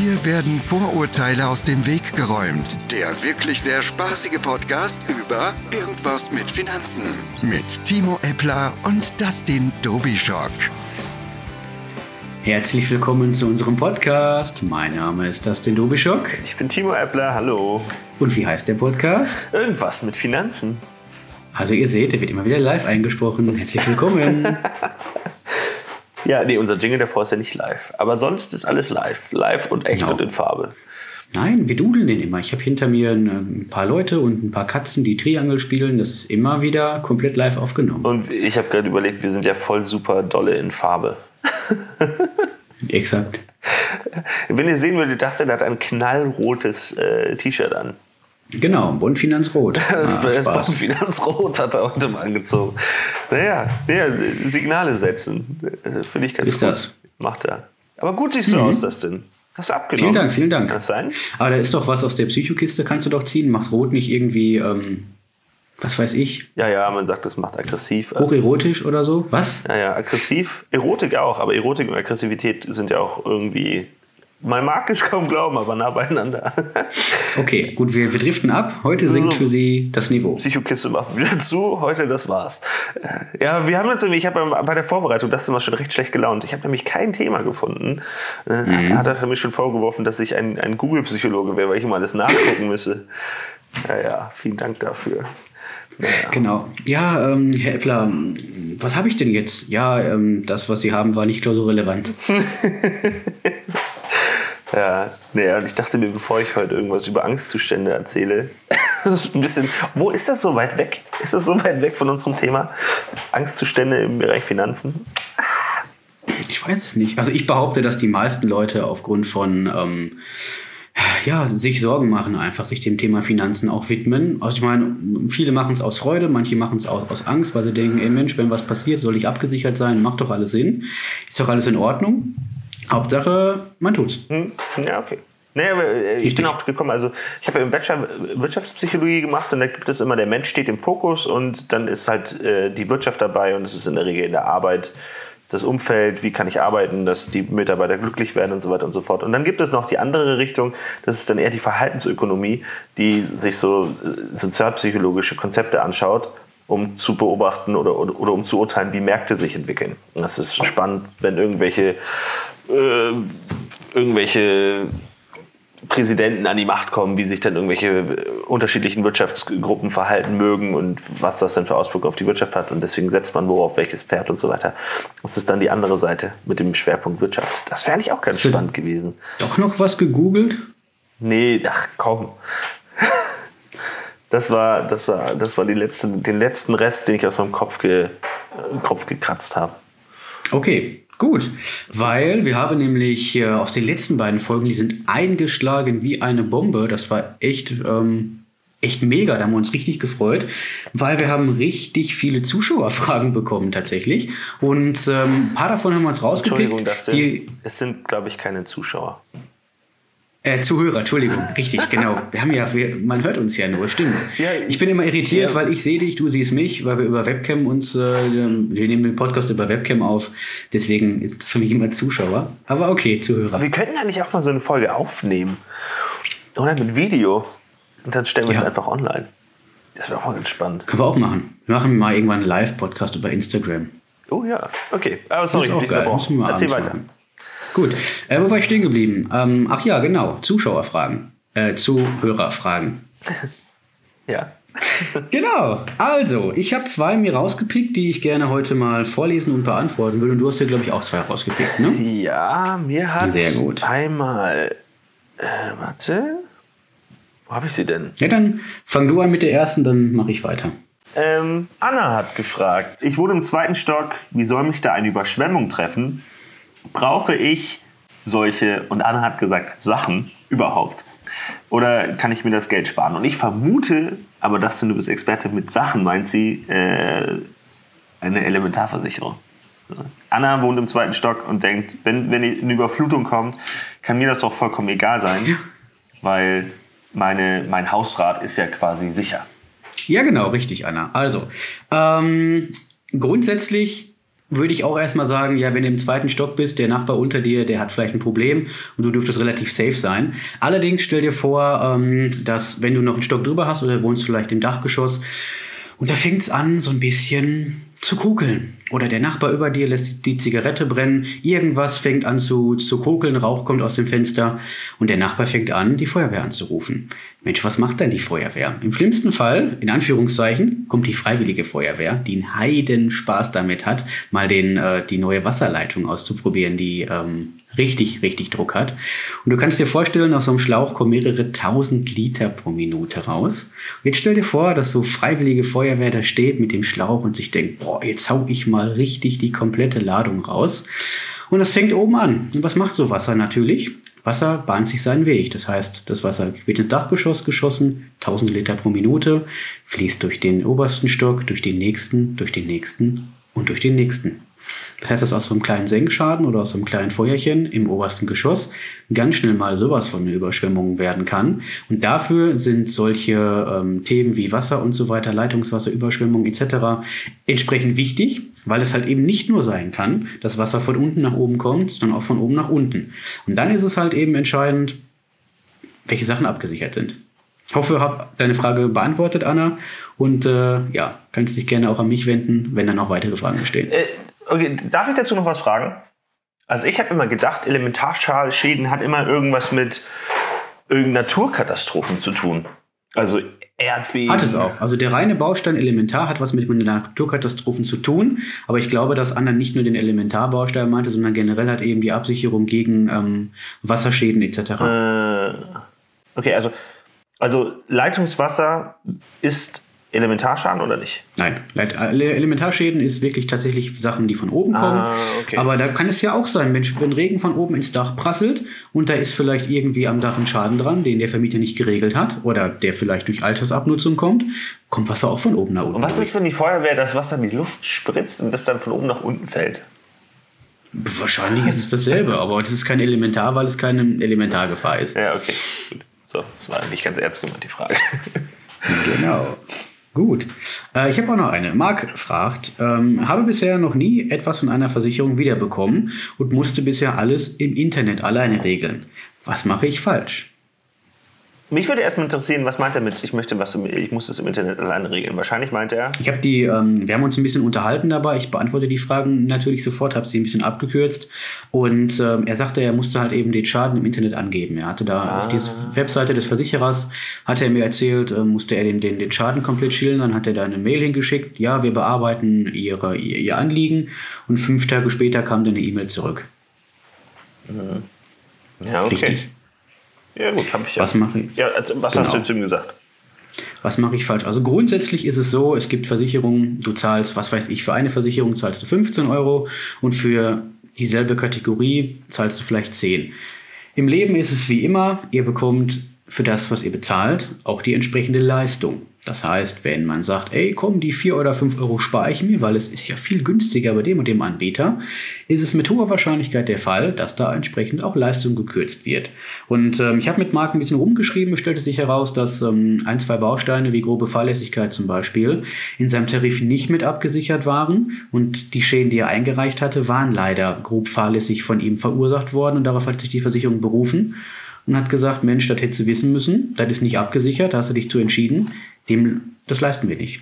Hier werden Vorurteile aus dem Weg geräumt. Der wirklich sehr spaßige Podcast über Irgendwas mit Finanzen. Mit Timo Eppler und Dustin Dobischock. Herzlich willkommen zu unserem Podcast. Mein Name ist Dustin Dobischock. Ich bin Timo Eppler, hallo. Und wie heißt der Podcast? Irgendwas mit Finanzen. Also ihr seht, der wird immer wieder live eingesprochen. Herzlich willkommen. Ja, nee, unser Jingle davor ist ja nicht live. Aber sonst ist alles live. Live und echt Genau. und in Farbe. Nein, wir dudeln den immer. Ich habe hinter mir ein, ein paar Leute und ein paar Katzen, die Triangel spielen. Das ist immer wieder komplett live aufgenommen. Und ich habe gerade überlegt, wir sind ja voll super dolle in Farbe. Exakt. Wenn ihr sehen würdet, Dustin hat ein knallrotes äh, T-Shirt an. Genau, Bund Finanzrot. Das, Ah, das. Finanzrot hat er heute mal angezogen. Naja, naja Signale setzen. äh, Finde ich ganz Ist gut. das. Macht er. Aber gut siehst du aus, Dustin. Hast du abgenommen. Vielen Dank, vielen Dank. Kann das sein? Aber da ist doch was aus der Psychokiste, kannst du doch ziehen. Macht Rot nicht irgendwie, ähm, was weiß ich, Ja, ja, man sagt, das macht aggressiv. hocherotisch oder so? Was? Ja, ja, aggressiv. Erotik auch, aber Erotik und Aggressivität sind ja auch irgendwie. Man mag es kaum glauben, aber nah beieinander. Okay, gut, wir, wir driften ab. Heute sinkt So. für Sie das Niveau. Psychokiste macht wieder zu. Heute, das war's. Äh, Ja, wir haben jetzt irgendwie, ich habe bei der Vorbereitung, das ist immer schon recht schlecht gelaunt. Ich habe nämlich kein Thema gefunden. Äh, Mhm. Hat er mir schon vorgeworfen, dass ich ein, ein Google-Psychologe wäre, weil ich immer alles nachgucken müsse. Ja, ja, vielen Dank dafür. Naja. Genau. Ja, ähm, Herr Eppler, was habe ich denn jetzt? Ja, ähm, das, was Sie haben, war nicht klausurrelevant. Ja, naja, und ich dachte mir, bevor ich heute irgendwas über Angstzustände erzähle, das ist ein bisschen, wo ist das so weit weg? Ist das so weit weg von unserem Thema? Angstzustände im Bereich Finanzen? Ich weiß es nicht. Also ich behaupte, dass die meisten Leute aufgrund von ähm, ja, sich Sorgen machen, einfach sich dem Thema Finanzen auch widmen. Also ich meine, viele machen es aus Freude, manche machen es aus Angst, weil sie denken, ey Mensch, wenn was passiert, soll ich abgesichert sein, macht doch alles Sinn. Ist doch alles in Ordnung. Hauptsache, man tut's. Hm? Ja, okay. Naja, äh, ich Richtig. bin auch gekommen, also ich habe ja im Bachelor Wirtschaftspsychologie gemacht und da gibt es immer, der Mensch steht im Fokus und dann ist halt äh, die Wirtschaft dabei und es ist in der Regel in der Arbeit das Umfeld, wie kann ich arbeiten, dass die Mitarbeiter glücklich werden und so weiter und so fort. Und dann gibt es noch die andere Richtung, das ist dann eher die Verhaltensökonomie, die sich so äh, sozialpsychologische Konzepte anschaut, um zu beobachten oder, oder, oder um zu urteilen, wie Märkte sich entwickeln. Und das ist spannend, wenn irgendwelche äh, irgendwelche Präsidenten an die Macht kommen, wie sich dann irgendwelche unterschiedlichen Wirtschaftsgruppen verhalten mögen und was das dann für Auswirkungen auf die Wirtschaft hat. Und deswegen setzt man wo auf welches Pferd und so weiter. Das ist dann die andere Seite mit dem Schwerpunkt Wirtschaft. Das wäre eigentlich auch ganz So. spannend gewesen. Doch noch was gegoogelt? Nee, ach komm. Das war, das war, das war die letzte, den letzten Rest, den ich aus meinem Kopf, ge, äh, Kopf gekratzt habe. Okay, gut. Weil wir haben nämlich äh, aus den letzten beiden Folgen, die sind eingeschlagen wie eine Bombe. Das war echt, ähm, echt mega. Da haben wir uns richtig gefreut, weil wir haben richtig viele Zuschauerfragen bekommen tatsächlich. Und ähm, ein paar davon haben wir uns rausgepickt. Entschuldigung, das die, sind, es sind, glaube ich, keine Zuschauer. Äh, Zuhörer, Entschuldigung, richtig, genau. Wir haben ja, wir, man hört uns ja nur, stimmt. Ja, ich bin immer irritiert, ja. weil ich sehe dich, du siehst mich, weil wir über Webcam uns, äh, wir nehmen den Podcast über Webcam auf. Deswegen ist das für mich immer Zuschauer. Aber okay, Zuhörer. Aber wir könnten eigentlich auch mal so eine Folge aufnehmen. Oder mit Video. Und dann stellen wir es Ja. einfach online. Das wäre auch mal ganz spannend. Können wir auch machen. Wir machen mal irgendwann einen Live-Podcast über Instagram. Oh ja, okay. Aber sorry, ist auch geil. Müssen wir mal Erzähl weiter. machen. Gut, äh, wo war ich stehen geblieben? Ähm, ach ja, genau, Zuschauerfragen. Äh, Zuhörerfragen. Ja. Genau. Also, ich habe zwei mir rausgepickt, die ich gerne heute mal vorlesen und beantworten würde. Und du hast ja, glaube ich, auch zwei rausgepickt, ne? Ja, mir hat Sehr gut. einmal. Äh, warte. Wo habe ich sie denn? Ja, dann fang du an mit der ersten, dann mache ich weiter. Ähm, Anna hat gefragt. Ich wohne im zweiten Stock. Wie soll mich da eine Überschwemmung treffen? Brauche ich solche, und Anna hat gesagt, Sachen überhaupt? Oder kann ich mir das Geld sparen? Und ich vermute, aber das du bist Experte mit Sachen, meint sie, äh, eine Elementarversicherung. Anna wohnt im zweiten Stock und denkt, wenn, wenn eine Überflutung kommt, kann mir das doch vollkommen egal sein, weil meine, mein Hausrat ist ja quasi sicher. Ja, genau, richtig, Anna. Also, ähm, grundsätzlich würde ich auch erstmal sagen, ja, wenn du im zweiten Stock bist, der Nachbar unter dir, der hat vielleicht ein Problem und du dürftest relativ safe sein. Allerdings stell dir vor, ähm, dass wenn du noch einen Stock drüber hast oder wohnst vielleicht im Dachgeschoss und da fängt es an, so ein bisschen zu kokeln. Oder der Nachbar über dir lässt die Zigarette brennen, irgendwas fängt an zu, zu kokeln, Rauch kommt aus dem Fenster und der Nachbar fängt an, die Feuerwehr anzurufen. Mensch, was macht denn die Feuerwehr? Im schlimmsten Fall, in Anführungszeichen, kommt die freiwillige Feuerwehr, die einen Heiden Spaß damit hat, mal den, äh, die neue Wasserleitung auszuprobieren, die ähm, richtig, richtig Druck hat. Und du kannst dir vorstellen, aus so einem Schlauch kommen mehrere tausend Liter pro Minute raus. Und jetzt stell dir vor, dass so freiwillige Feuerwehr da steht mit dem Schlauch und sich denkt, boah, jetzt hau ich mal richtig die komplette Ladung raus. Und das fängt oben an. Und was macht so Wasser natürlich? Wasser bahnt sich seinen Weg. Das heißt, das Wasser wird ins Dachgeschoss geschossen, 1000 Liter pro Minute, fließt durch den obersten Stock, durch den nächsten, durch den nächsten und durch den nächsten. Das heißt, dass aus einem kleinen Senkschaden oder aus einem kleinen Feuerchen im obersten Geschoss ganz schnell mal sowas von einer Überschwemmung werden kann. Und dafür sind solche ähm, Themen wie Wasser und so weiter, Leitungswasser, Überschwemmung etc. entsprechend wichtig, weil es halt eben nicht nur sein kann, dass Wasser von unten nach oben kommt, sondern auch von oben nach unten. Und dann ist es halt eben entscheidend, welche Sachen abgesichert sind. Ich hoffe, ich habe deine Frage beantwortet, Anna. Und äh, ja, kannst dich gerne auch an mich wenden, wenn da noch weitere Fragen bestehen. Okay, darf ich dazu noch was fragen? Also ich habe immer gedacht, Elementarschäden hat immer irgendwas mit irgendeinen Naturkatastrophen zu tun. Also Erdbeben. Hat es auch. Also der reine Baustein Elementar hat was mit Naturkatastrophen zu tun. Aber ich glaube, dass Anna nicht nur den Elementarbaustein meinte, sondern generell hat eben die Absicherung gegen ähm, Wasserschäden etc. Äh, okay, also, also Leitungswasser ist Elementarschaden oder nicht? Nein, Elementarschäden ist wirklich tatsächlich Sachen, die von oben kommen. Ah, okay. Aber da kann es ja auch sein, wenn, wenn Regen von oben ins Dach prasselt und da ist vielleicht irgendwie am Dach ein Schaden dran, den der Vermieter nicht geregelt hat oder der vielleicht durch Altersabnutzung kommt, kommt Wasser auch von oben nach unten. Und was ist, wenn die Feuerwehr das Wasser in die Luft spritzt und das dann von oben nach unten fällt? Wahrscheinlich ist es dasselbe, aber es ist kein Elementar, weil es keine Elementargefahr ist. Ja, okay. Gut. So, das war nicht ganz ernst gemeint, die Frage. Genau. Gut. Äh, ich habe auch noch eine. Marc fragt, ähm, habe bisher noch nie etwas von einer Versicherung wiederbekommen und musste bisher alles im Internet alleine regeln. Was mache ich falsch? Mich würde erstmal interessieren, was meint er mit, ich möchte was, im, ich muss das im Internet alleine regeln. Wahrscheinlich meint er. Ich habe die, ähm, wir haben uns ein bisschen unterhalten dabei. Ich beantworte die Fragen natürlich sofort, habe sie ein bisschen abgekürzt. Und ähm, er sagte, er musste halt eben den Schaden im Internet angeben. Er hatte da Ah. auf dieser Webseite des Versicherers, hat er mir erzählt, äh, musste er den, den, den Schaden komplett schildern. Dann hat er da eine Mail hingeschickt. Ja, wir bearbeiten ihre, ihr, ihr Anliegen. Und fünf Tage später kam dann eine E-Mail zurück. Ja, okay. Richtig. Ja, gut, habe ich ja. Was mache ich? Ja, also, was hast Genau. du zu ihm gesagt? Was mache ich falsch? Also grundsätzlich ist es so, es gibt Versicherungen, du zahlst, was weiß ich, für eine Versicherung zahlst du 15 Euro und für dieselbe Kategorie zahlst du vielleicht 10. Im Leben ist es wie immer, ihr bekommt für das, was ihr bezahlt, auch die entsprechende Leistung. Das heißt, wenn man sagt, ey, komm, die 4 oder 5 Euro spare ich mir, weil es ist ja viel günstiger bei dem und dem Anbieter, ist es mit hoher Wahrscheinlichkeit der Fall, dass da entsprechend auch Leistung gekürzt wird. Und ähm, ich habe mit Marc ein bisschen rumgeschrieben, es stellte sich heraus, dass ähm, ein, zwei Bausteine wie grobe Fahrlässigkeit zum Beispiel in seinem Tarif nicht mit abgesichert waren und die Schäden, die er eingereicht hatte, waren leider grob fahrlässig von ihm verursacht worden und darauf hat sich die Versicherung berufen und hat gesagt, Mensch, das hättest du wissen müssen, das ist nicht abgesichert, da hast du dich zu entschieden, dem, das leisten wir nicht.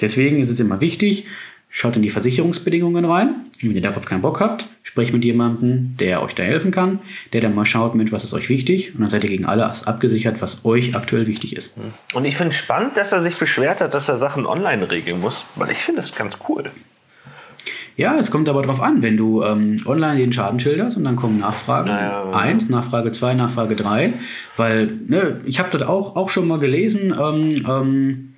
Deswegen ist es immer wichtig, schaut in die Versicherungsbedingungen rein. Wenn ihr darauf keinen Bock habt, sprecht mit jemandem, der euch da helfen kann, der dann mal schaut, Mensch, was ist euch wichtig? Und dann seid ihr gegen alles abgesichert, was euch aktuell wichtig ist. Und ich finde spannend, dass er sich beschwert hat, dass er Sachen online regeln muss, weil ich finde das ganz cool. Ja, es kommt aber drauf an, wenn du ähm, online den Schaden schilderst und dann kommen Nachfragen Naja. 1, Nachfrage 2, Nachfrage 3, weil ne, ich habe das auch, auch schon mal gelesen, ähm, ähm,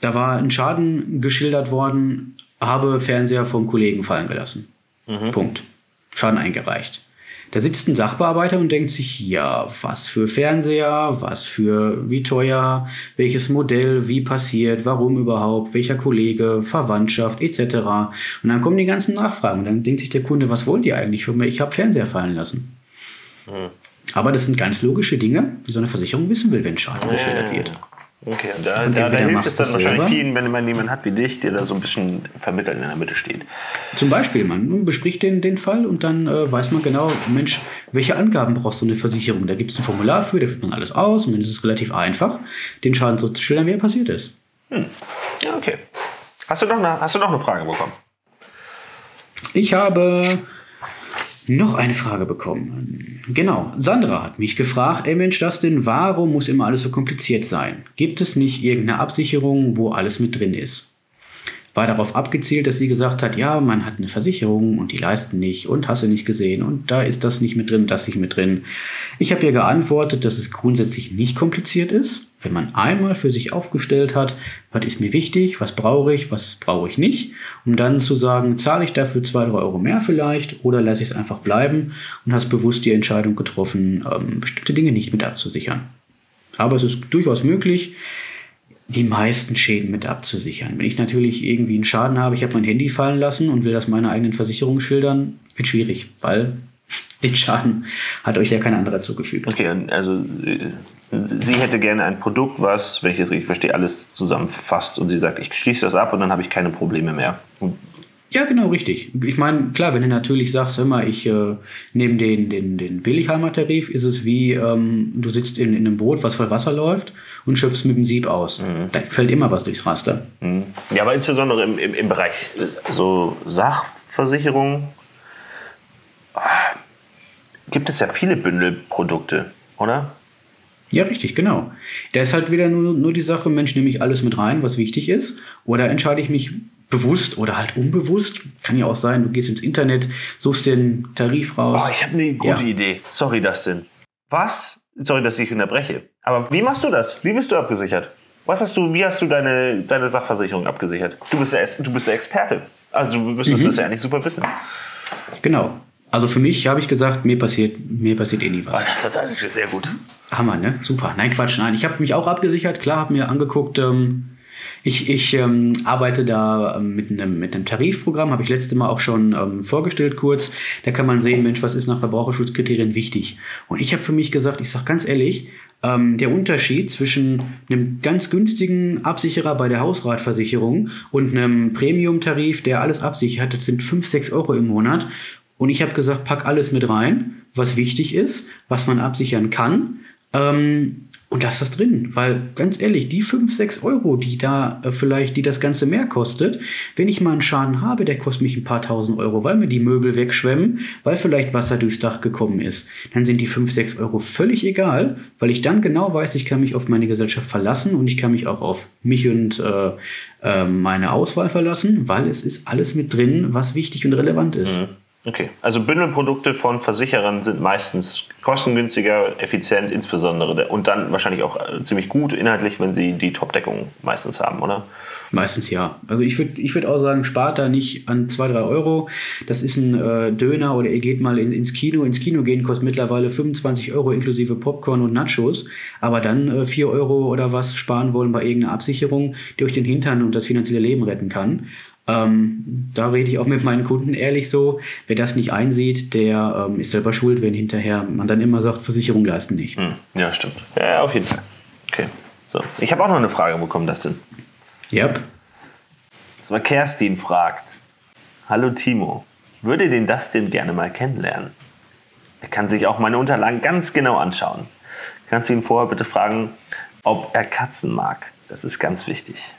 da war ein Schaden geschildert worden, habe Fernseher vom Kollegen fallen gelassen. Punkt. Schaden eingereicht. Da sitzt ein Sachbearbeiter und denkt sich, ja, was für Fernseher, was für wie teuer, welches Modell, wie passiert, warum überhaupt, welcher Kollege, Verwandtschaft etc. Und dann kommen die ganzen Nachfragen. Und dann denkt sich der Kunde, was wollt ihr eigentlich von mir? Ich habe Fernseher fallen lassen. Aber das sind ganz logische Dinge, wie so eine Versicherung wissen will, wenn Schaden geschildert wird. Okay, und da, da, da hilft es dann wahrscheinlich vielen, wenn man jemanden hat wie dich, der da so ein bisschen vermittelt in der Mitte steht. Zum Beispiel, man bespricht den, den Fall und dann äh, weiß man genau, Mensch, welche Angaben brauchst du in der Versicherung? Da gibt es ein Formular für, da führt man alles aus und dann ist es relativ einfach, den Schaden so zu schildern, wie er passiert ist. Ja, okay. Hast du noch eine, hast du noch eine Frage bekommen? Ich habe noch eine Frage bekommen. Genau, Sandra hat mich gefragt, ey Mensch, das denn, warum muss immer alles so kompliziert sein? Gibt es nicht irgendeine Absicherung, wo alles mit drin ist? War darauf abgezielt, dass sie gesagt hat, ja, man hat eine Versicherung und die leisten nicht und hast du nicht gesehen und da ist das nicht mit drin, das nicht mit drin. Ich habe ihr geantwortet, dass es grundsätzlich nicht kompliziert ist, wenn man einmal für sich aufgestellt hat, was ist mir wichtig, was brauche ich, was brauche ich nicht, um dann zu sagen, zahle ich dafür zwei, drei Euro mehr vielleicht oder lasse ich es einfach bleiben und hast bewusst die Entscheidung getroffen, ähm, bestimmte Dinge nicht mit abzusichern. Aber es ist durchaus möglich, die meisten Schäden mit abzusichern. Wenn ich natürlich irgendwie einen Schaden habe, ich habe mein Handy fallen lassen und will das meiner eigenen Versicherung schildern, wird schwierig, weil den Schaden hat euch ja kein anderer zugefügt. Okay, also äh, sie hätte gerne ein Produkt, was, wenn ich das richtig verstehe, alles zusammenfasst und sie sagt, ich schließe das ab und dann habe ich keine Probleme mehr. Und Ja, genau, richtig. Ich meine, klar, wenn du natürlich sagst, hör mal, ich äh, nehme den, den, den Billigheimer-Tarif, ist es wie, ähm, du sitzt in, in einem Boot, was voll Wasser läuft und schöpfst mit dem Sieb aus. Da fällt immer was durchs Raster. Ja, aber insbesondere im, im, im Bereich äh, so Sachversicherung ah, gibt es ja viele Bündelprodukte, oder? Ja, richtig, genau. Da ist halt wieder nur, nur die Sache, Mensch, nehme ich alles mit rein, was wichtig ist, oder entscheide ich mich bewusst oder halt unbewusst, kann ja auch sein, du gehst ins Internet, suchst den Tarif raus. Oh, ich habe eine gute Ja. Idee. Sorry, Dustin. Was? Sorry, dass ich unterbreche. Aber wie machst du das? Wie bist du abgesichert? Was hast du, wie hast du deine, deine Sachversicherung abgesichert? Du bist, der, du bist der Experte. Also du müsstest das ja eigentlich super wissen. Genau. Also für mich habe ich gesagt, mir passiert, mir passiert eh nie was. Oh, das hat eigentlich sehr gut. Hammer, ne? Super. Nein, Quatsch, nein. Ich habe mich auch abgesichert, klar, habe mir angeguckt, ähm, ich, ich ähm, arbeite da ähm, mit, einem, mit einem Tarifprogramm, habe ich letzte Mal auch schon ähm, vorgestellt kurz. Da kann man sehen, Mensch, was ist nach Verbraucherschutzkriterien wichtig? Und ich habe für mich gesagt, ich sage ganz ehrlich, ähm, der Unterschied zwischen einem ganz günstigen Absicherer bei der Hausratversicherung und einem Premium-Tarif, der alles absichert, das sind 5, 6 Euro im Monat. Und ich habe gesagt, pack alles mit rein, was wichtig ist, was man absichern kann. Ähm, und lass das drin, weil ganz ehrlich, die 5, 6 Euro, die da äh, vielleicht, die das Ganze mehr kostet, wenn ich mal einen Schaden habe, der kostet mich ein paar tausend Euro, weil mir die Möbel wegschwemmen, weil vielleicht Wasser durchs Dach gekommen ist, dann sind die 5, 6 Euro völlig egal, weil ich dann genau weiß, ich kann mich auf meine Gesellschaft verlassen und ich kann mich auch auf mich und äh, äh, meine Auswahl verlassen, weil es ist alles mit drin, was wichtig und relevant ist. Okay, also Bündelprodukte von Versicherern sind meistens kostengünstiger, effizient insbesondere der- und dann wahrscheinlich auch äh, ziemlich gut inhaltlich, wenn sie die Top-Deckung meistens haben, oder? Meistens ja. Also ich würde ich würd auch sagen, spart da nicht an 2, 3 Euro. Das ist ein äh, Döner oder ihr geht mal in, ins Kino. Ins Kino gehen kostet mittlerweile 25 Euro inklusive Popcorn und Nachos. Aber dann äh, 4 Euro oder was sparen wollen bei irgendeiner Absicherung, die euch den Hintern und das finanzielle Leben retten kann. Ähm, da rede ich auch mit meinen Kunden ehrlich so. Wer das nicht einsieht, der ähm, ist selber schuld, wenn hinterher man dann immer sagt, Versicherung leisten nicht. Hm, ja, stimmt. Ja, auf jeden Fall. Okay, so. Ich habe auch noch eine Frage bekommen, Dustin. Yep. Das war Kerstin fragt. Hallo Timo, würde den Dustin gerne mal kennenlernen? Er kann sich auch meine Unterlagen ganz genau anschauen. Kannst du ihn vorher bitte fragen, ob er Katzen mag? Das ist ganz wichtig.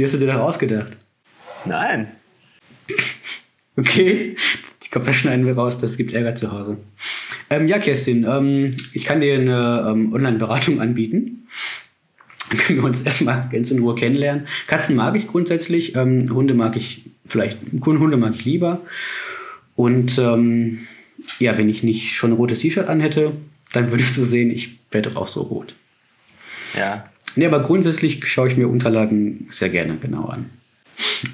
Die hast du dir doch ausgedacht. Nein. Okay, ich glaube, das schneiden wir raus, das gibt Ärger zu Hause. Ähm, ja, Kerstin, ähm, ich kann dir eine ähm, Online-Beratung anbieten. Dann können wir uns erstmal ganz in Ruhe kennenlernen. Katzen mag ich grundsätzlich, ähm, Hunde mag ich vielleicht, Hunde mag ich lieber. Und ähm, ja, wenn ich nicht schon ein rotes T-Shirt anhätte, dann würdest du sehen, ich werde doch auch so rot. Ja. Nee, aber grundsätzlich schaue ich mir Unterlagen sehr gerne genau an.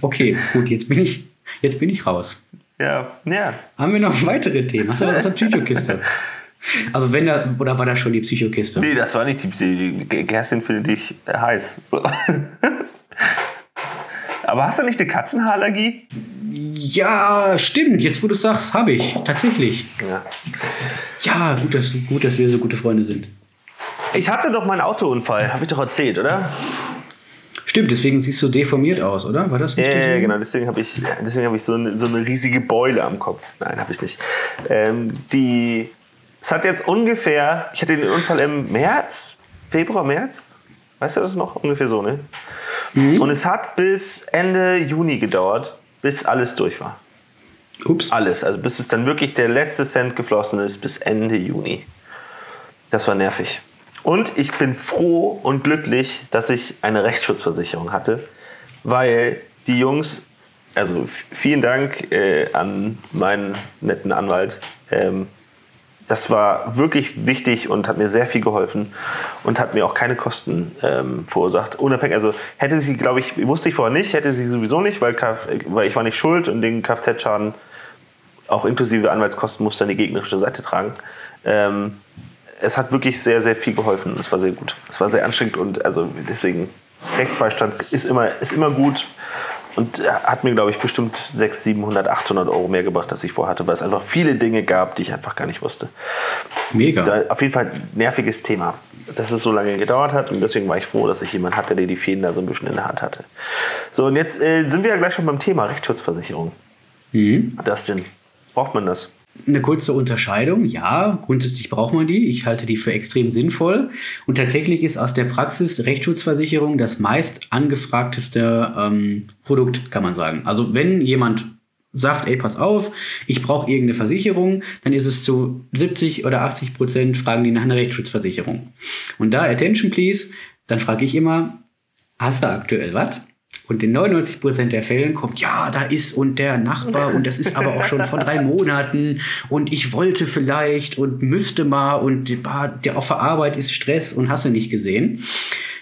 Okay, gut, jetzt bin ich, jetzt bin ich raus. Ja, ja. Haben wir noch weitere Themen? Hast du was aus der Psychokiste? Also wenn da, oder war das schon die Psychokiste? Nee, das war nicht die Psyche. Kerstin findet dich heiß. So. Aber hast du nicht eine Katzenhaarallergie? Ja, stimmt. Jetzt, wo du sagst, habe ich. Tatsächlich. Ja. Ja, gut dass, gut, dass wir so gute Freunde sind. Ich hatte doch meinen Autounfall, habe ich doch erzählt, oder? Stimmt, deswegen siehst du deformiert aus, oder? War das Ja, richtig? ja, so? genau. Deswegen habe ich, deswegen hab ich so, eine, so eine riesige Beule am Kopf. Nein, habe ich nicht. Ähm, die, es hat jetzt ungefähr, ich hatte den Unfall im März, Februar, März. Weißt du das noch? Ungefähr so, ne? Und es hat bis Ende Juni gedauert, bis alles durch war. Ups. Alles. Also bis es dann wirklich der letzte Cent geflossen ist, bis Ende Juni. Das war nervig. Und ich bin froh und glücklich, dass ich eine Rechtsschutzversicherung hatte, weil die Jungs, also vielen Dank äh, an meinen netten Anwalt, ähm, das war wirklich wichtig und hat mir sehr viel geholfen und hat mir auch keine Kosten ähm, verursacht. Unabhängig, also hätte sie, glaube ich, wusste ich vorher nicht, hätte sie sowieso nicht, weil, Kf, weil ich war nicht schuld und den Kfz-Schaden auch inklusive Anwaltskosten musste dann die gegnerische Seite tragen. Ähm, es hat wirklich sehr, sehr viel geholfen. Es war sehr gut. Es war sehr anstrengend und also deswegen Rechtsbeistand ist immer, ist immer gut und hat mir, glaube ich, bestimmt 600, 700, 800 Euro mehr gebracht, als ich vorhatte, weil es einfach viele Dinge gab, die ich einfach gar nicht wusste. Mega. Da, auf jeden Fall ein nerviges Thema, dass es so lange gedauert hat und deswegen war ich froh, dass ich jemanden hatte, der die Fäden da so ein bisschen in der Hand hatte. So, und jetzt äh, sind wir ja gleich schon beim Thema Rechtsschutzversicherung. Das denn? Braucht man das? Eine kurze Unterscheidung. Ja, grundsätzlich braucht man die. Ich halte die für extrem sinnvoll. Und tatsächlich ist aus der Praxis Rechtsschutzversicherung das meist angefragteste ähm, Produkt, kann man sagen. Also wenn jemand sagt, ey, pass auf, ich brauche irgendeine Versicherung, dann ist es zu 70 oder 80 Prozent fragen die nach einer Rechtsschutzversicherung. Und da, attention please, dann frage ich immer, hast du aktuell was? Und in 99% der Fällen kommt, ja, da ist und der Nachbar und das ist aber auch schon vor drei Monaten und ich wollte vielleicht und müsste mal und der auf der Arbeit ist Stress und hast du nicht gesehen.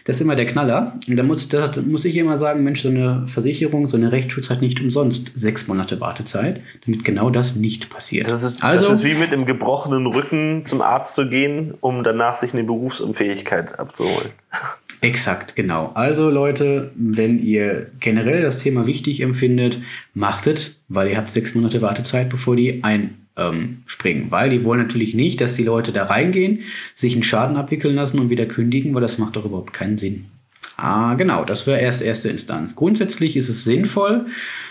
Das ist immer der Knaller. Und da muss, das muss ich immer sagen, Mensch, so eine Versicherung, so eine Rechtsschutz hat nicht umsonst sechs Monate Wartezeit, damit genau das nicht passiert. Das ist, also, das ist wie mit einem gebrochenen Rücken zum Arzt zu gehen, um danach sich eine Berufsunfähigkeit abzuholen. Exakt, genau. Also Leute, wenn ihr generell das Thema wichtig empfindet, machtet, weil ihr habt sechs Monate Wartezeit, bevor die einspringen. weil die wollen natürlich nicht, dass die Leute da reingehen, sich einen Schaden abwickeln lassen und wieder kündigen, weil das macht doch überhaupt keinen Sinn. Ah, genau, das wäre erst erste Instanz. Grundsätzlich ist es sinnvoll,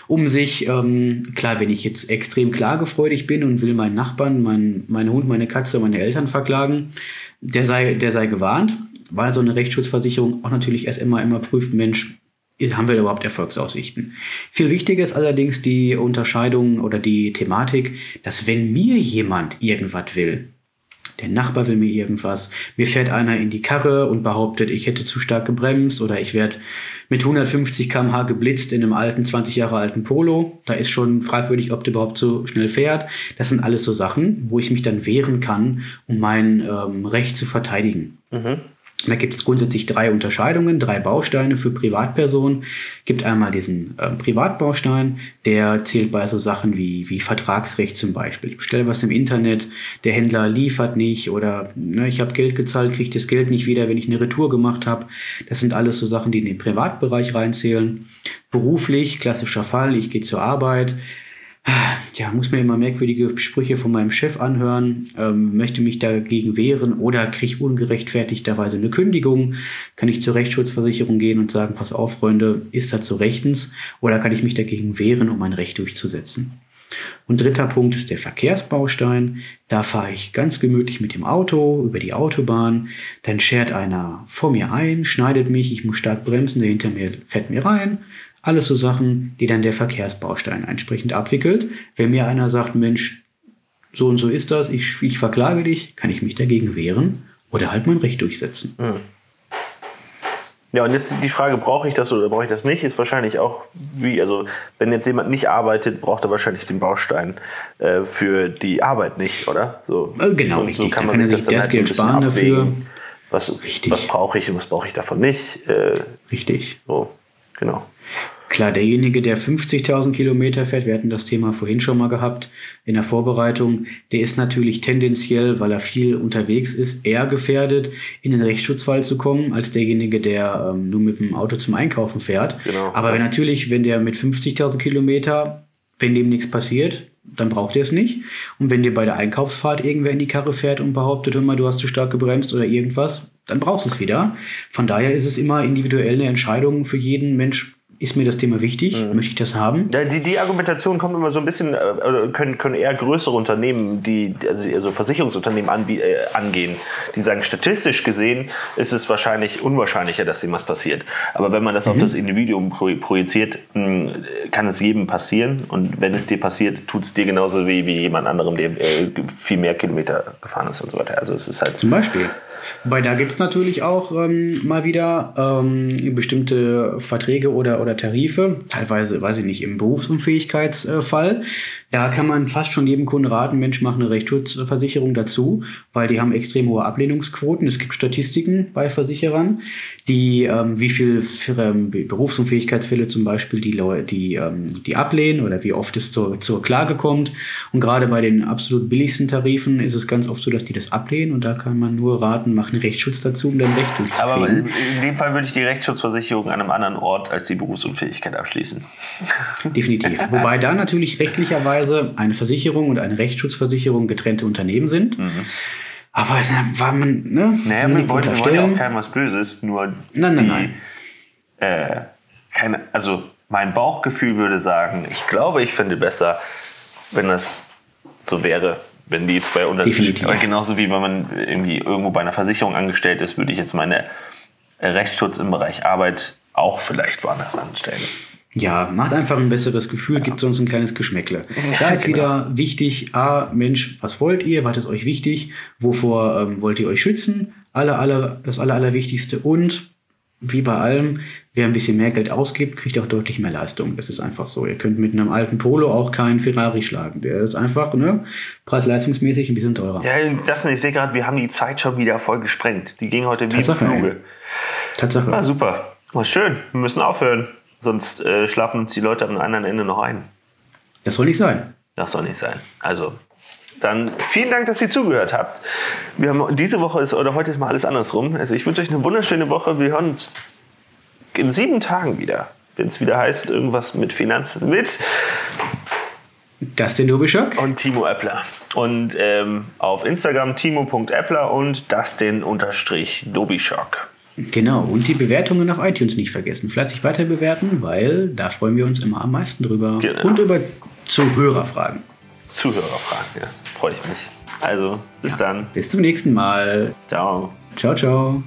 um sich, ähm, klar, wenn ich jetzt extrem klagefreudig bin und will meinen Nachbarn, meinen, meinen Hund, meine Katze, meine Eltern verklagen, der sei, der sei gewarnt, weil so eine Rechtsschutzversicherung auch natürlich erst immer, immer prüft, Mensch, haben wir überhaupt Erfolgsaussichten? Viel wichtiger ist allerdings die Unterscheidung oder die Thematik, dass wenn mir jemand irgendwas will, der Nachbar will mir irgendwas, mir fährt einer in die Karre und behauptet, ich hätte zu stark gebremst oder ich werde mit 150 km/h geblitzt in einem alten, 20 Jahre alten Polo. Da ist schon fragwürdig, ob der überhaupt so schnell fährt. Das sind alles so Sachen, wo ich mich dann wehren kann, um mein ähm, Recht zu verteidigen. Da gibt es grundsätzlich drei Unterscheidungen, drei Bausteine für Privatpersonen. Gibt einmal diesen äh, Privatbaustein, der zählt bei so Sachen wie, wie Vertragsrecht zum Beispiel. Ich bestelle was im Internet, der Händler liefert nicht oder ne, ich habe Geld gezahlt, kriege das Geld nicht wieder, wenn ich eine Retour gemacht habe. Das sind alles so Sachen, die in den Privatbereich reinzählen. Beruflich, klassischer Fall, ich gehe zur Arbeit, ja, muss mir immer merkwürdige Sprüche von meinem Chef anhören, ähm, möchte mich dagegen wehren oder kriege ungerechtfertigterweise eine Kündigung, kann ich zur Rechtsschutzversicherung gehen und sagen, pass auf, Freunde, ist das so rechtens oder kann ich mich dagegen wehren, um mein Recht durchzusetzen? Und dritter Punkt ist der Verkehrsbaustein. Da fahre ich ganz gemütlich mit dem Auto über die Autobahn. Dann schert einer vor mir ein, schneidet mich, ich muss stark bremsen, der hinter mir fährt mir rein. Alles so Sachen, die dann der Verkehrsbaustein entsprechend abwickelt. Wenn mir einer sagt, Mensch, so und so ist das, ich, ich verklage dich, kann ich mich dagegen wehren oder halt mein Recht durchsetzen. Ja, und jetzt die Frage, brauche ich das oder brauche ich das nicht, ist wahrscheinlich auch wie, also wenn jetzt jemand nicht arbeitet, braucht er wahrscheinlich den Baustein äh, für die Arbeit nicht, oder? So, Äh, genau, und richtig. Da kann er sich dann das halt so Geld sparen dafür. Was, Richtig. was brauche ich und was brauche ich davon nicht. Äh, Richtig. so, genau. Klar, derjenige, der 50.000 Kilometer fährt, wir hatten das Thema vorhin schon mal gehabt in der Vorbereitung, der ist natürlich tendenziell, weil er viel unterwegs ist, eher gefährdet, in den Rechtsschutzfall zu kommen, als derjenige, der ähm, nur mit dem Auto zum Einkaufen fährt. Genau. Aber wenn natürlich, wenn der mit 50.000 Kilometer Wenn dem nichts passiert, dann braucht ihr es nicht. Und wenn dir bei der Einkaufsfahrt irgendwer in die Karre fährt und behauptet, immer du hast zu stark gebremst oder irgendwas, dann brauchst du es wieder. Von daher ist es immer individuell eine Entscheidung für jeden Mensch ist mir das Thema wichtig? Mhm. Möchte ich das haben? Ja, die, die Argumentation kommt immer so ein bisschen, äh, können, können eher größere Unternehmen, die, also, also Versicherungsunternehmen an, äh, angehen, die sagen, statistisch gesehen ist es wahrscheinlich unwahrscheinlicher, dass dem was passiert. Aber wenn man das mhm. auf das Individuum projiziert, hm, kann es jedem passieren. Und wenn es dir passiert, tut es dir genauso wie, wie jemand anderem, der äh, viel mehr Kilometer gefahren ist und so weiter. Also es ist halt. Zum Beispiel. Wobei da gibt es natürlich auch ähm, mal wieder ähm, bestimmte Verträge oder, oder Tarife, teilweise, weiß ich nicht, im Berufsunfähigkeitsfall. Da kann man fast schon jedem Kunden raten, Mensch, mach eine Rechtsschutzversicherung dazu, weil die haben extrem hohe Ablehnungsquoten. Es gibt Statistiken bei Versicherern, die ähm, wie viel für, ähm, Berufsunfähigkeitsfälle zum Beispiel die, die, ähm, die ablehnen oder wie oft es zur, zur Klage kommt. Und gerade bei den absolut billigsten Tarifen ist es ganz oft so, dass die das ablehnen und da kann man nur raten, mach einen Rechtsschutz dazu, um dann Recht durchzukriegen. Aber in dem Fall würde ich die Rechtsschutzversicherung an einem anderen Ort als die Berufsunfähigkeit abschließen. Definitiv. Wobei da natürlich rechtlicherweise eine Versicherung und eine Rechtsschutzversicherung getrennte Unternehmen sind. Mhm. Aber es war man, ne? Naja, wir wollen ja auch keinem was Böses, nur nein, nein, die, nein. Äh, keine, also mein Bauchgefühl würde sagen, ich glaube, ich finde besser, wenn das so wäre, wenn die zwei unterschiedlich, genauso wie wenn man irgendwie irgendwo bei einer Versicherung angestellt ist, würde ich jetzt meine Rechtsschutz im Bereich Arbeit auch vielleicht woanders anstellen. Ja, macht einfach ein besseres Gefühl, gibt sonst ein kleines Geschmäckle. Da ist genau. wieder wichtig, A, Mensch, was wollt ihr? Was ist euch wichtig? Wovor ähm, wollt ihr euch schützen? Alle, alle, das Aller, Allerwichtigste. Und wie bei allem, wer ein bisschen mehr Geld ausgibt, kriegt auch deutlich mehr Leistung. Das ist einfach so. Ihr könnt mit einem alten Polo auch keinen Ferrari schlagen. Der ist einfach, ne, preis-leistungsmäßig ein bisschen teurer. Ja, das, ich sehe gerade, wir haben die Zeit schon wieder voll gesprengt. Die ging heute wie im Fluge. Tatsache. Ah, super. War schön. Wir müssen aufhören. Sonst äh, schlafen uns die Leute am anderen Ende noch ein. Das soll nicht sein. Das soll nicht sein. Also, dann vielen Dank, dass ihr zugehört habt. Wir haben diese Woche ist oder heute ist mal alles andersrum. Also ich wünsche euch eine wunderschöne Woche. Wir hören uns in sieben Tagen wieder, wenn es wieder heißt irgendwas mit Finanzen mit Dustin Dobischock und Timo Eppler. Und ähm, auf Instagram timo.eppler und Dustin-Dobischock. Genau, und die Bewertungen auf iTunes nicht vergessen. Fleißig weiter bewerten, weil da freuen wir uns immer am meisten drüber. Genau. Und über Zuhörerfragen. Zuhörerfragen, ja, freue ich mich. Also, bis ja. dann. Bis zum nächsten Mal. Ciao. Ciao, ciao.